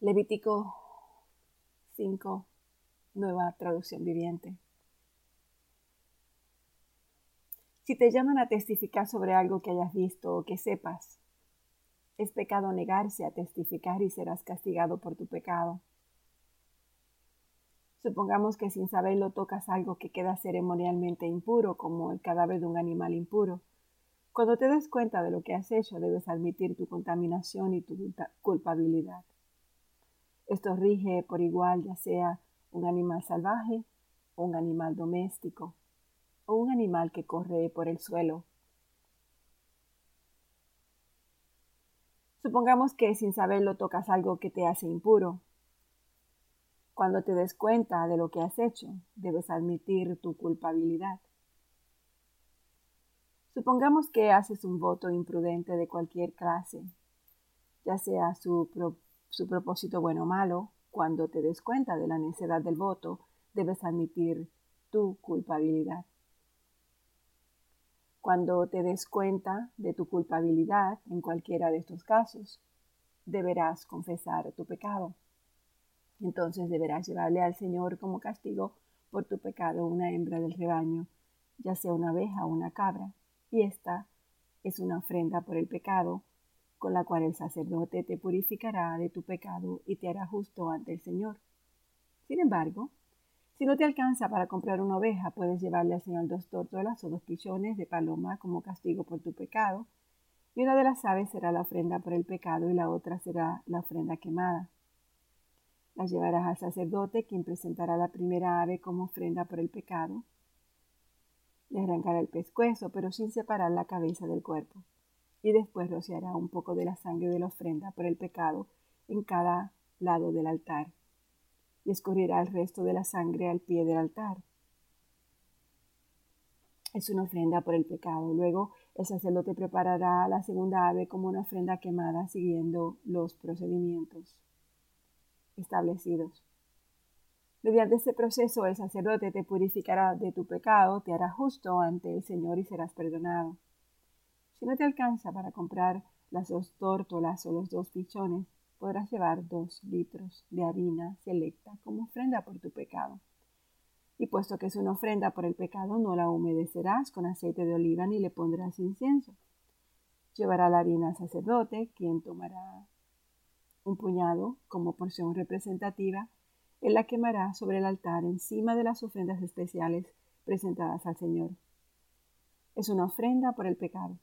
Levítico 5, nueva traducción viviente. Si te llaman a testificar sobre algo que hayas visto o que sepas, es pecado negarse a testificar y serás castigado por tu pecado. Supongamos que sin saberlo tocas algo que queda ceremonialmente impuro, como el cadáver de un animal impuro. Cuando te des cuenta de lo que has hecho, debes admitir tu contaminación y tu culpabilidad. Esto rige por igual ya sea un animal salvaje un animal doméstico o un animal que corre por el suelo. Supongamos que sin saberlo tocas algo que te hace impuro. Cuando te des cuenta de lo que has hecho, debes admitir tu culpabilidad. Supongamos que haces un voto imprudente de cualquier clase, ya sea su, su propósito bueno o malo, cuando te des cuenta de la necedad del voto, debes admitir tu culpabilidad. Cuando te des cuenta de tu culpabilidad en cualquiera de estos casos, deberás confesar tu pecado. Entonces deberás llevarle al Señor como castigo por tu pecado una hembra del rebaño, ya sea una abeja o una cabra, y esta es una ofrenda por el pecado, con la cual el sacerdote te purificará de tu pecado y te hará justo ante el Señor. Sin embargo, si no te alcanza para comprar una oveja, puedes llevarle al Señor dos tortolas o dos pichones de paloma como castigo por tu pecado, y una de las aves será la ofrenda por el pecado y la otra será la ofrenda quemada. Las llevarás al sacerdote, quien presentará la primera ave como ofrenda por el pecado. Le arrancará el pescuezo, pero sin separar la cabeza del cuerpo, y después rociará un poco de la sangre de la ofrenda por el pecado en cada lado del altar y escurrirá el resto de la sangre al pie del altar. Es una ofrenda por el pecado. Luego el sacerdote preparará la segunda ave como una ofrenda quemada siguiendo los procedimientos establecidos. Mediante este proceso el sacerdote te purificará de tu pecado, te hará justo ante el Señor y serás perdonado. Si no te alcanza para comprar las dos tórtolas o los dos pichones, podrás llevar dos litros de harina selecta como ofrenda por tu pecado. Y puesto que es una ofrenda por el pecado, no la humedecerás con aceite de oliva ni le pondrás incienso. Llevará la harina al sacerdote, quien tomará un puñado como porción representativa, él la quemará sobre el altar encima de las ofrendas especiales presentadas al Señor. Es una ofrenda por el pecado.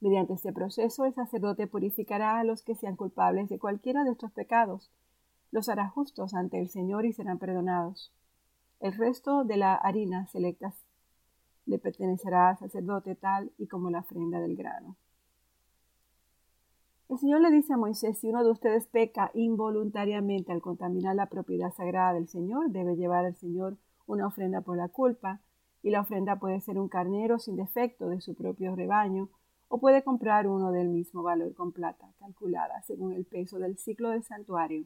Mediante este proceso, el sacerdote purificará a los que sean culpables de cualquiera de estos pecados, los hará justos ante el Señor y serán perdonados. El resto de la harina selecta le pertenecerá al sacerdote tal y como la ofrenda del grano. El Señor le dice a Moisés, si uno de ustedes peca involuntariamente al contaminar la propiedad sagrada del Señor, debe llevar al Señor una ofrenda por la culpa, y la ofrenda puede ser un carnero sin defecto de su propio rebaño, o puede comprar uno del mismo valor con plata, calculada según el peso del ciclo del santuario.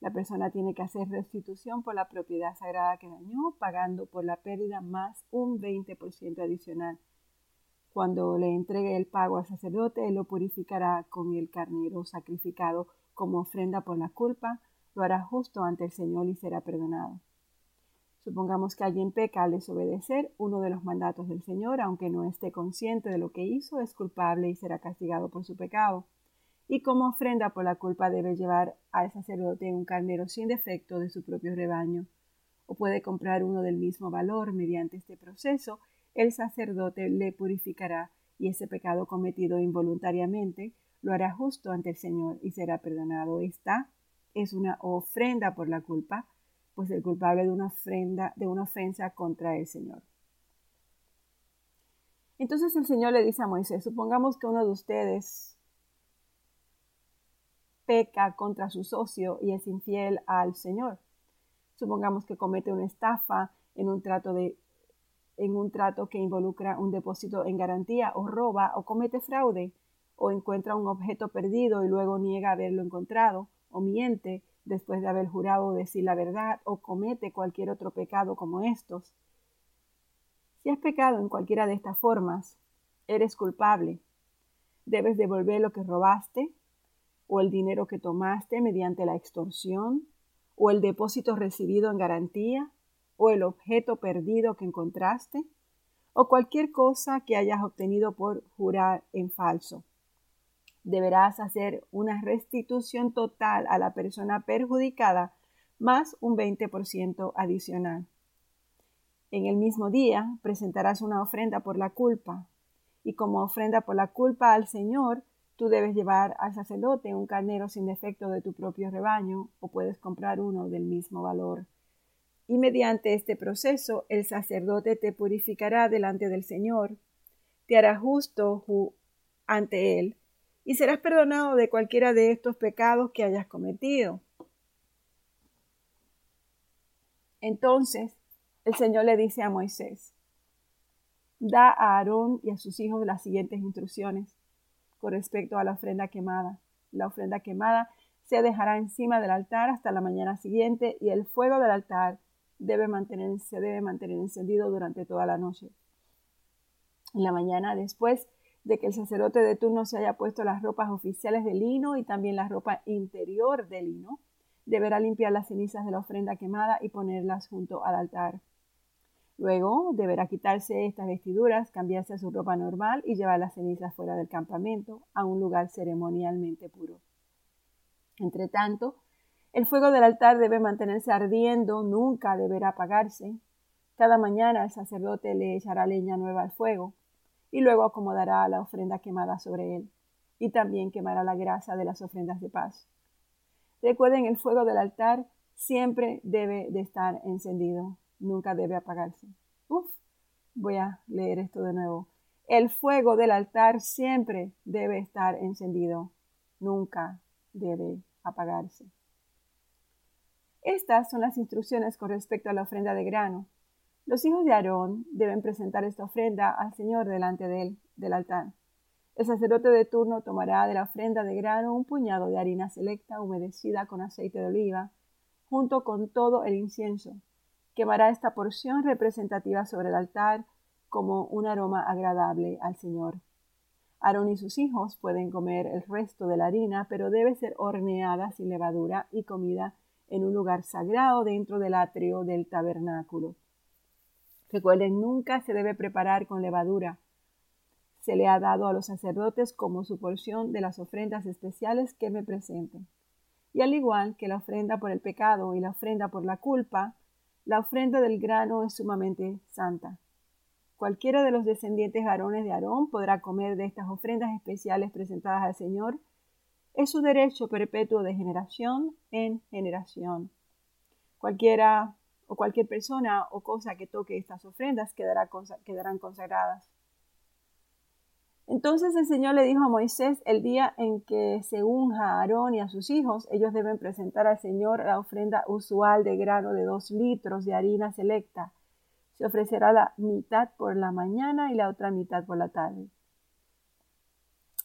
La persona tiene que hacer restitución por la propiedad sagrada que dañó, pagando por la pérdida más un 20% adicional. Cuando le entregue el pago al sacerdote, él lo purificará con el carnero sacrificado como ofrenda por la culpa, lo hará justo ante el Señor y será perdonado. Supongamos que alguien peca al desobedecer uno de los mandatos del Señor, aunque no esté consciente de lo que hizo, es culpable y será castigado por su pecado. Y como ofrenda por la culpa debe llevar al sacerdote un carnero sin defecto de su propio rebaño. O puede comprar uno del mismo valor. Mediante este proceso, el sacerdote le purificará y ese pecado cometido involuntariamente lo hará justo ante el Señor y será perdonado. Esta es una ofrenda por la culpa pues el culpable de una ofrenda, de una ofensa contra el Señor. Entonces el Señor le dice a Moisés, supongamos que uno de ustedes peca contra su socio y es infiel al Señor. Supongamos que comete una estafa en un trato de en un trato que involucra un depósito en garantía o roba o comete fraude o encuentra un objeto perdido y luego niega haberlo encontrado o miente después de haber jurado decir la verdad o comete cualquier otro pecado como estos. Si has pecado en cualquiera de estas formas, eres culpable. Debes devolver lo que robaste, o el dinero que tomaste mediante la extorsión, o el depósito recibido en garantía, o el objeto perdido que encontraste, o cualquier cosa que hayas obtenido por jurar en falso. Deberás hacer una restitución total a la persona perjudicada más un 20% adicional. En el mismo día presentarás una ofrenda por la culpa, y como ofrenda por la culpa al Señor, tú debes llevar al sacerdote un carnero sin defecto de tu propio rebaño, o puedes comprar uno del mismo valor. Y mediante este proceso el sacerdote te purificará delante del Señor, te hará justo ante Él, y serás perdonado de cualquiera de estos pecados que hayas cometido. Entonces el Señor le dice a Moisés, da a Aarón y a sus hijos las siguientes instrucciones con respecto a la ofrenda quemada. La ofrenda quemada se dejará encima del altar hasta la mañana siguiente y el fuego del altar debe se debe mantener encendido durante toda la noche. En la mañana, después de que el sacerdote de turno se haya puesto las ropas oficiales de lino y también la ropa interior de lino, deberá limpiar las cenizas de la ofrenda quemada y ponerlas junto al altar. Luego deberá quitarse estas vestiduras, cambiarse a su ropa normal y llevar las cenizas fuera del campamento a un lugar ceremonialmente puro. Entre tanto, el fuego del altar debe mantenerse ardiendo, nunca deberá apagarse. Cada mañana el sacerdote le echará leña nueva al fuego y luego acomodará la ofrenda quemada sobre él y también quemará la grasa de las ofrendas de paz. Recuerden, el fuego del altar siempre debe de estar encendido nunca debe apagarse. Uf, voy a leer esto de nuevo. El fuego del altar siempre debe estar encendido, nunca debe apagarse. Estas son las instrucciones con respecto a la ofrenda de grano. Los hijos de Aarón deben presentar esta ofrenda al Señor delante del altar. El sacerdote de turno tomará de la ofrenda de grano un puñado de harina selecta humedecida con aceite de oliva, junto con todo el incienso, quemará esta porción representativa sobre el altar como un aroma agradable al Señor. Aarón y sus hijos pueden comer el resto de la harina, pero debe ser horneada sin levadura y comida en un lugar sagrado dentro del atrio del tabernáculo. Recuerden, nunca se debe preparar con levadura. Se le ha dado a los sacerdotes como su porción de las ofrendas especiales que me presenten. Y al igual que la ofrenda por el pecado y la ofrenda por la culpa, la ofrenda del grano es sumamente santa. Cualquiera de los descendientes varones de Aarón podrá comer de estas ofrendas especiales presentadas al Señor. Es su derecho perpetuo de generación en generación. Cualquiera cualquier persona o cosa que toque estas ofrendas quedarán consagradas. Entonces el Señor le dijo a Moisés, el día en que se unja a Aarón y a sus hijos, ellos deben presentar al Señor la ofrenda usual de grano de dos litros de harina selecta. Se ofrecerá la mitad por la mañana y la otra mitad por la tarde.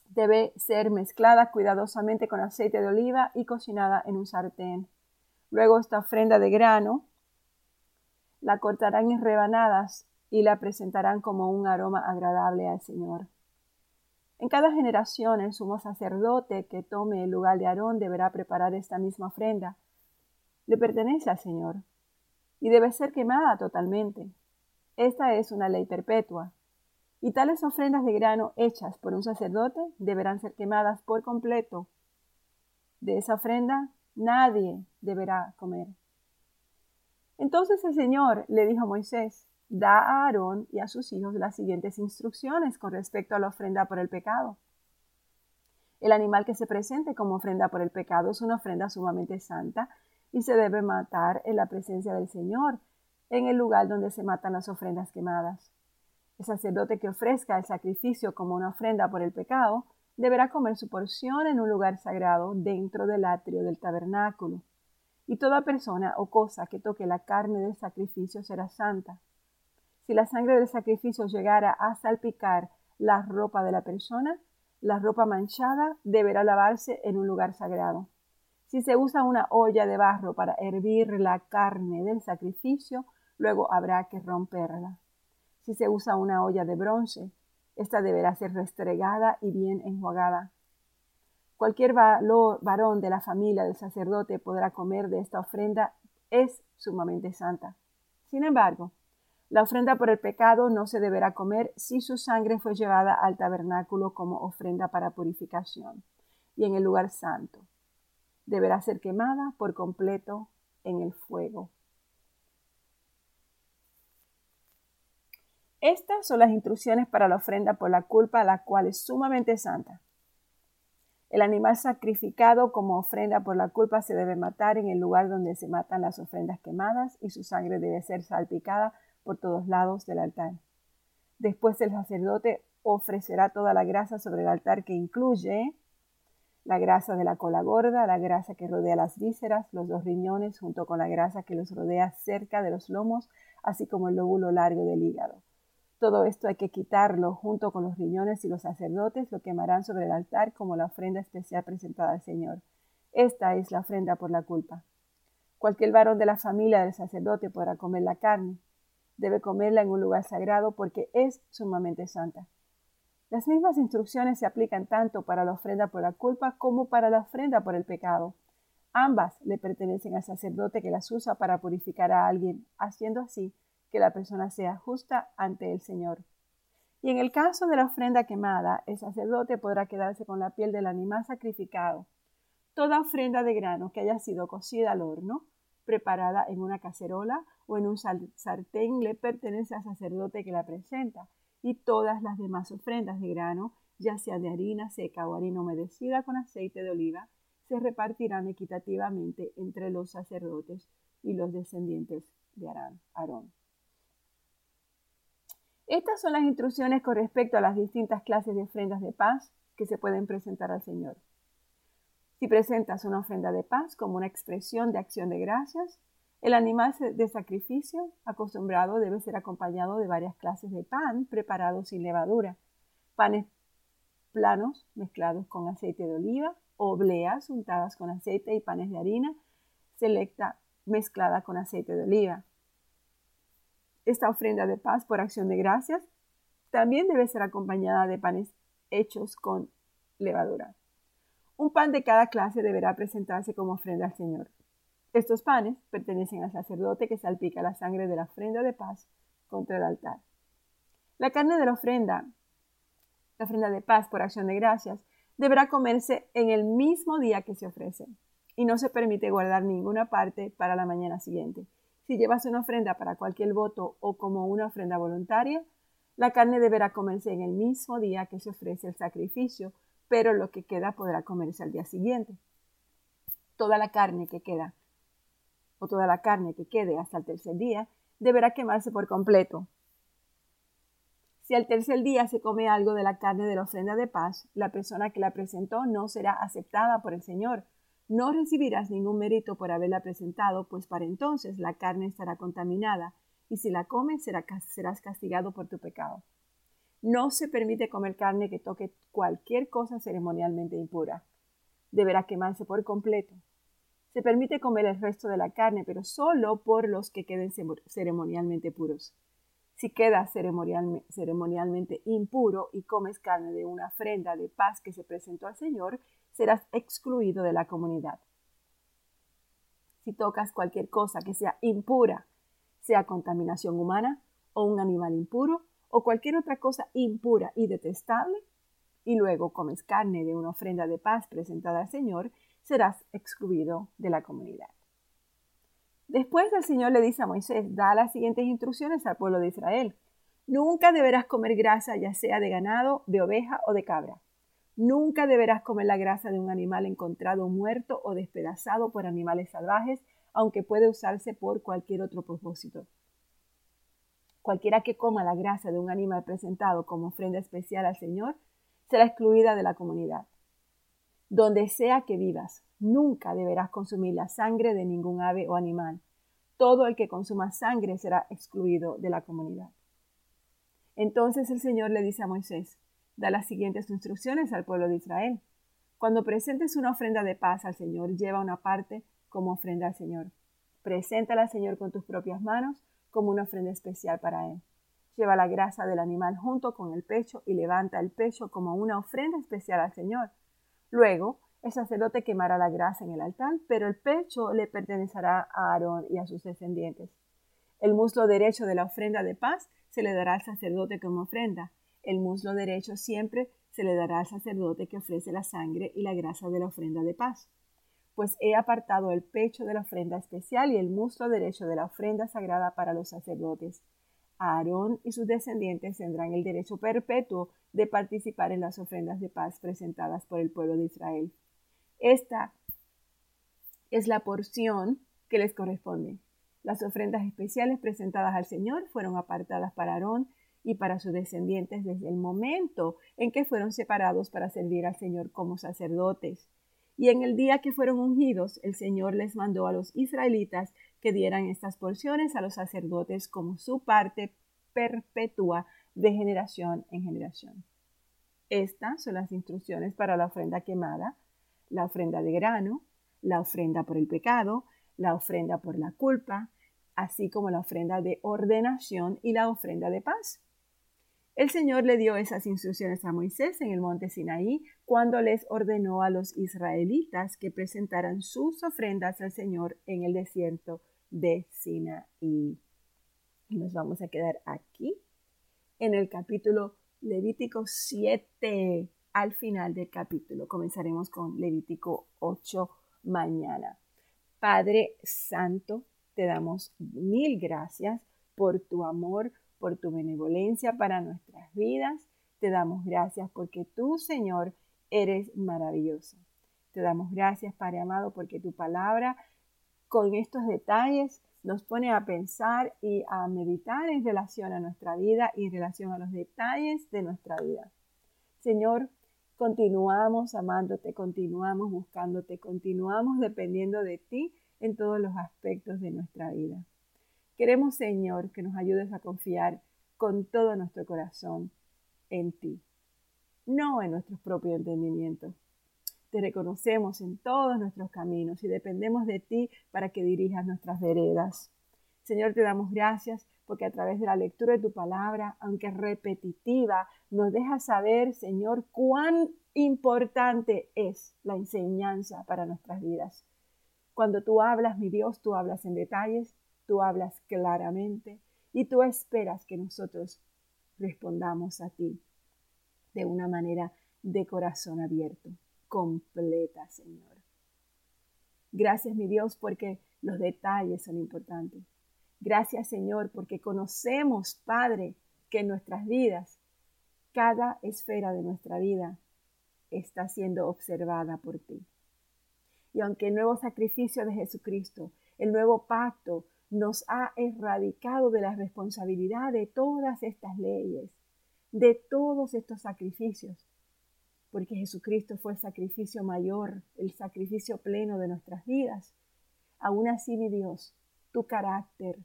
Debe ser mezclada cuidadosamente con aceite de oliva y cocinada en un sartén. Luego esta ofrenda de grano la cortarán en rebanadas y la presentarán como un aroma agradable al Señor. En cada generación el sumo sacerdote que tome el lugar de Aarón deberá preparar esta misma ofrenda. Le pertenece al Señor y debe ser quemada totalmente. Esta es una ley perpetua. Y tales ofrendas de grano hechas por un sacerdote deberán ser quemadas por completo. De esa ofrenda nadie deberá comer. Entonces el Señor le dijo a Moisés, da a Aarón y a sus hijos las siguientes instrucciones con respecto a la ofrenda por el pecado. El animal que se presente como ofrenda por el pecado es una ofrenda sumamente santa y se debe matar en la presencia del Señor, en el lugar donde se matan las ofrendas quemadas. El sacerdote que ofrezca el sacrificio como una ofrenda por el pecado deberá comer su porción en un lugar sagrado dentro del atrio del tabernáculo. Y toda persona o cosa que toque la carne del sacrificio será santa. Si la sangre del sacrificio llegara a salpicar la ropa de la persona, la ropa manchada deberá lavarse en un lugar sagrado. Si se usa una olla de barro para hervir la carne del sacrificio, luego habrá que romperla. Si se usa una olla de bronce, esta deberá ser restregada y bien enjuagada. Cualquier varón de la familia del sacerdote podrá comer de esta ofrenda, es sumamente santa. Sin embargo, la ofrenda por el pecado no se deberá comer si su sangre fue llevada al tabernáculo como ofrenda para purificación y en el lugar santo. Deberá ser quemada por completo en el fuego. Estas son las instrucciones para la ofrenda por la culpa, la cual es sumamente santa. El animal sacrificado como ofrenda por la culpa se debe matar en el lugar donde se matan las ofrendas quemadas y su sangre debe ser salpicada por todos lados del altar. Después el sacerdote ofrecerá toda la grasa sobre el altar que incluye la grasa de la cola gorda, la grasa que rodea las vísceras, los dos riñones, junto con la grasa que los rodea cerca de los lomos, así como el lóbulo largo del hígado. Todo esto hay que quitarlo junto con los riñones y los sacerdotes lo quemarán sobre el altar como la ofrenda especial presentada al Señor. Esta es la ofrenda por la culpa. Cualquier varón de la familia del sacerdote podrá comer la carne. Debe comerla en un lugar sagrado porque es sumamente santa. Las mismas instrucciones se aplican tanto para la ofrenda por la culpa como para la ofrenda por el pecado. Ambas le pertenecen al sacerdote que las usa para purificar a alguien, haciendo así que la persona sea justa ante el Señor. Y en el caso de la ofrenda quemada, el sacerdote podrá quedarse con la piel del animal sacrificado. Toda ofrenda de grano que haya sido cocida al horno, preparada en una cacerola o en un sartén, le pertenece al sacerdote que la presenta. Y todas las demás ofrendas de grano, ya sea de harina seca o harina humedecida con aceite de oliva, se repartirán equitativamente entre los sacerdotes y los descendientes de Aarón. Estas son las instrucciones con respecto a las distintas clases de ofrendas de paz que se pueden presentar al Señor. Si presentas una ofrenda de paz como una expresión de acción de gracias, el animal de sacrificio acostumbrado debe ser acompañado de varias clases de pan preparados sin levadura, panes planos mezclados con aceite de oliva, obleas untadas con aceite y panes de harina selecta mezclada con aceite de oliva. Esta ofrenda de paz por acción de gracias también debe ser acompañada de panes hechos con levadura. Un pan de cada clase deberá presentarse como ofrenda al Señor. Estos panes pertenecen al sacerdote que salpica la sangre de la ofrenda de paz contra el altar. La carne de la ofrenda, la ofrenda de paz por acción de gracias, deberá comerse en el mismo día que se ofrece y no se permite guardar ninguna parte para la mañana siguiente. Si llevas una ofrenda para cualquier voto o como una ofrenda voluntaria, la carne deberá comerse en el mismo día que se ofrece el sacrificio, pero lo que queda podrá comerse al día siguiente. Toda la carne que queda o toda la carne que quede hasta el tercer día deberá quemarse por completo. Si al tercer día se come algo de la carne de la ofrenda de paz, la persona que la presentó no será aceptada por el Señor, no recibirás ningún mérito por haberla presentado, pues para entonces la carne estará contaminada, y si la comes serás castigado por tu pecado. No se permite comer carne que toque cualquier cosa ceremonialmente impura. Deberá quemarse por completo. Se permite comer el resto de la carne, pero solo por los que queden ceremonialmente puros. Si quedas ceremonialmente impuro y comes carne de una ofrenda de paz que se presentó al Señor, serás excluido de la comunidad. Si tocas cualquier cosa que sea impura, sea contaminación humana o un animal impuro o cualquier otra cosa impura y detestable, y luego comes carne de una ofrenda de paz presentada al Señor, serás excluido de la comunidad. Después el Señor le dice a Moisés, da las siguientes instrucciones al pueblo de Israel. Nunca deberás comer grasa, ya sea de ganado, de oveja o de cabra. Nunca deberás comer la grasa de un animal encontrado muerto o despedazado por animales salvajes, aunque puede usarse por cualquier otro propósito. Cualquiera que coma la grasa de un animal presentado como ofrenda especial al Señor será excluida de la comunidad. Donde sea que vivas, nunca deberás consumir la sangre de ningún ave o animal. Todo el que consuma sangre será excluido de la comunidad. Entonces el Señor le dice a Moisés, da las siguientes instrucciones al pueblo de Israel. Cuando presentes una ofrenda de paz al Señor, lleva una parte como ofrenda al Señor. Preséntala al Señor con tus propias manos como una ofrenda especial para Él. Lleva la grasa del animal junto con el pecho y levanta el pecho como una ofrenda especial al Señor. Luego, El sacerdote quemará la grasa en el altar, pero el pecho le pertenecerá a Aarón y a sus descendientes. El muslo derecho de la ofrenda de paz se le dará al sacerdote como ofrenda. El muslo derecho siempre se le dará al sacerdote que ofrece la sangre y la grasa de la ofrenda de paz. Pues he apartado el pecho de la ofrenda especial y el muslo derecho de la ofrenda sagrada para los sacerdotes. Aarón y sus descendientes tendrán el derecho perpetuo de participar en las ofrendas de paz presentadas por el pueblo de Israel. Esta es la porción que les corresponde. Las ofrendas especiales presentadas al Señor fueron apartadas para Aarón y para sus descendientes desde el momento en que fueron separados para servir al Señor como sacerdotes. Y en el día que fueron ungidos, el Señor les mandó a los israelitas que dieran estas porciones a los sacerdotes como su parte perpetua de generación en generación. Estas son las instrucciones para la ofrenda quemada, la ofrenda de grano, la ofrenda por el pecado, la ofrenda por la culpa, así como la ofrenda de ordenación y la ofrenda de paz. El Señor le dio esas instrucciones a Moisés en el monte Sinaí cuando les ordenó a los israelitas que presentaran sus ofrendas al Señor en el desierto de Sinaí. Y nos vamos a quedar aquí en el capítulo Levítico 7 al final del capítulo. Comenzaremos con Levítico 8 mañana. Padre Santo, te damos mil gracias por tu amor, por tu benevolencia para nuestras vidas. Te damos gracias porque tú, Señor, eres maravilloso. Te damos gracias, Padre amado, porque tu palabra con estos detalles nos pone a pensar y a meditar en relación a nuestra vida y en relación a los detalles de nuestra vida. Señor, continuamos amándote, continuamos buscándote, continuamos dependiendo de ti en todos los aspectos de nuestra vida. Queremos, Señor, que nos ayudes a confiar con todo nuestro corazón en ti, no en nuestros propios entendimientos. Te reconocemos en todos nuestros caminos y dependemos de ti para que dirijas nuestras veredas. Señor, te damos gracias porque a través de la lectura de tu palabra, aunque repetitiva, nos deja saber, Señor, cuán importante es la enseñanza para nuestras vidas. Cuando tú hablas, mi Dios, tú hablas en detalles, tú hablas claramente y tú esperas que nosotros respondamos a ti de una manera de corazón abierto, completa, Señor. Gracias, mi Dios, porque los detalles son importantes. Gracias, Señor, porque conocemos, Padre, que en nuestras vidas, cada esfera de nuestra vida está siendo observada por ti. Y aunque el nuevo sacrificio de Jesucristo, el nuevo pacto, nos ha erradicado de la responsabilidad de todas estas leyes, de todos estos sacrificios, porque Jesucristo fue el sacrificio mayor, el sacrificio pleno de nuestras vidas. Aún así, mi Dios, tu carácter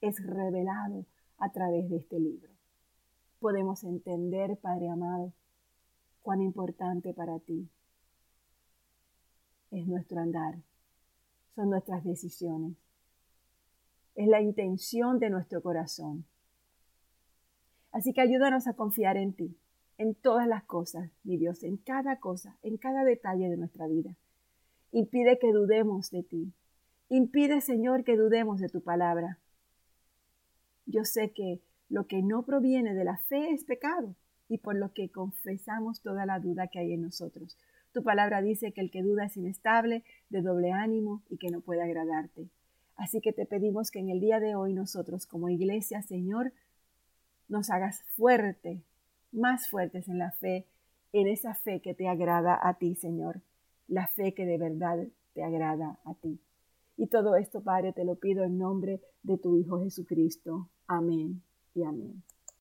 es revelado a través de este libro. Podemos entender, Padre amado, cuán importante para ti es nuestro andar, son nuestras decisiones, es la intención de nuestro corazón. Así que ayúdanos a confiar en ti, en todas las cosas, mi Dios, en cada cosa, en cada detalle de nuestra vida. Impide que dudemos de ti. Impide, Señor, que dudemos de tu palabra. Yo sé que lo que no proviene de la fe es pecado y por lo que confesamos toda la duda que hay en nosotros. Tu palabra dice que el que duda es inestable, de doble ánimo y que no puede agradarte. Así que te pedimos que en el día de hoy nosotros como iglesia, Señor, nos hagas fuerte, más fuertes en la fe, en esa fe que te agrada a ti, Señor, la fe que de verdad te agrada a ti. Y todo esto, Padre, te lo pido en nombre de tu Hijo Jesucristo. Amén y amén.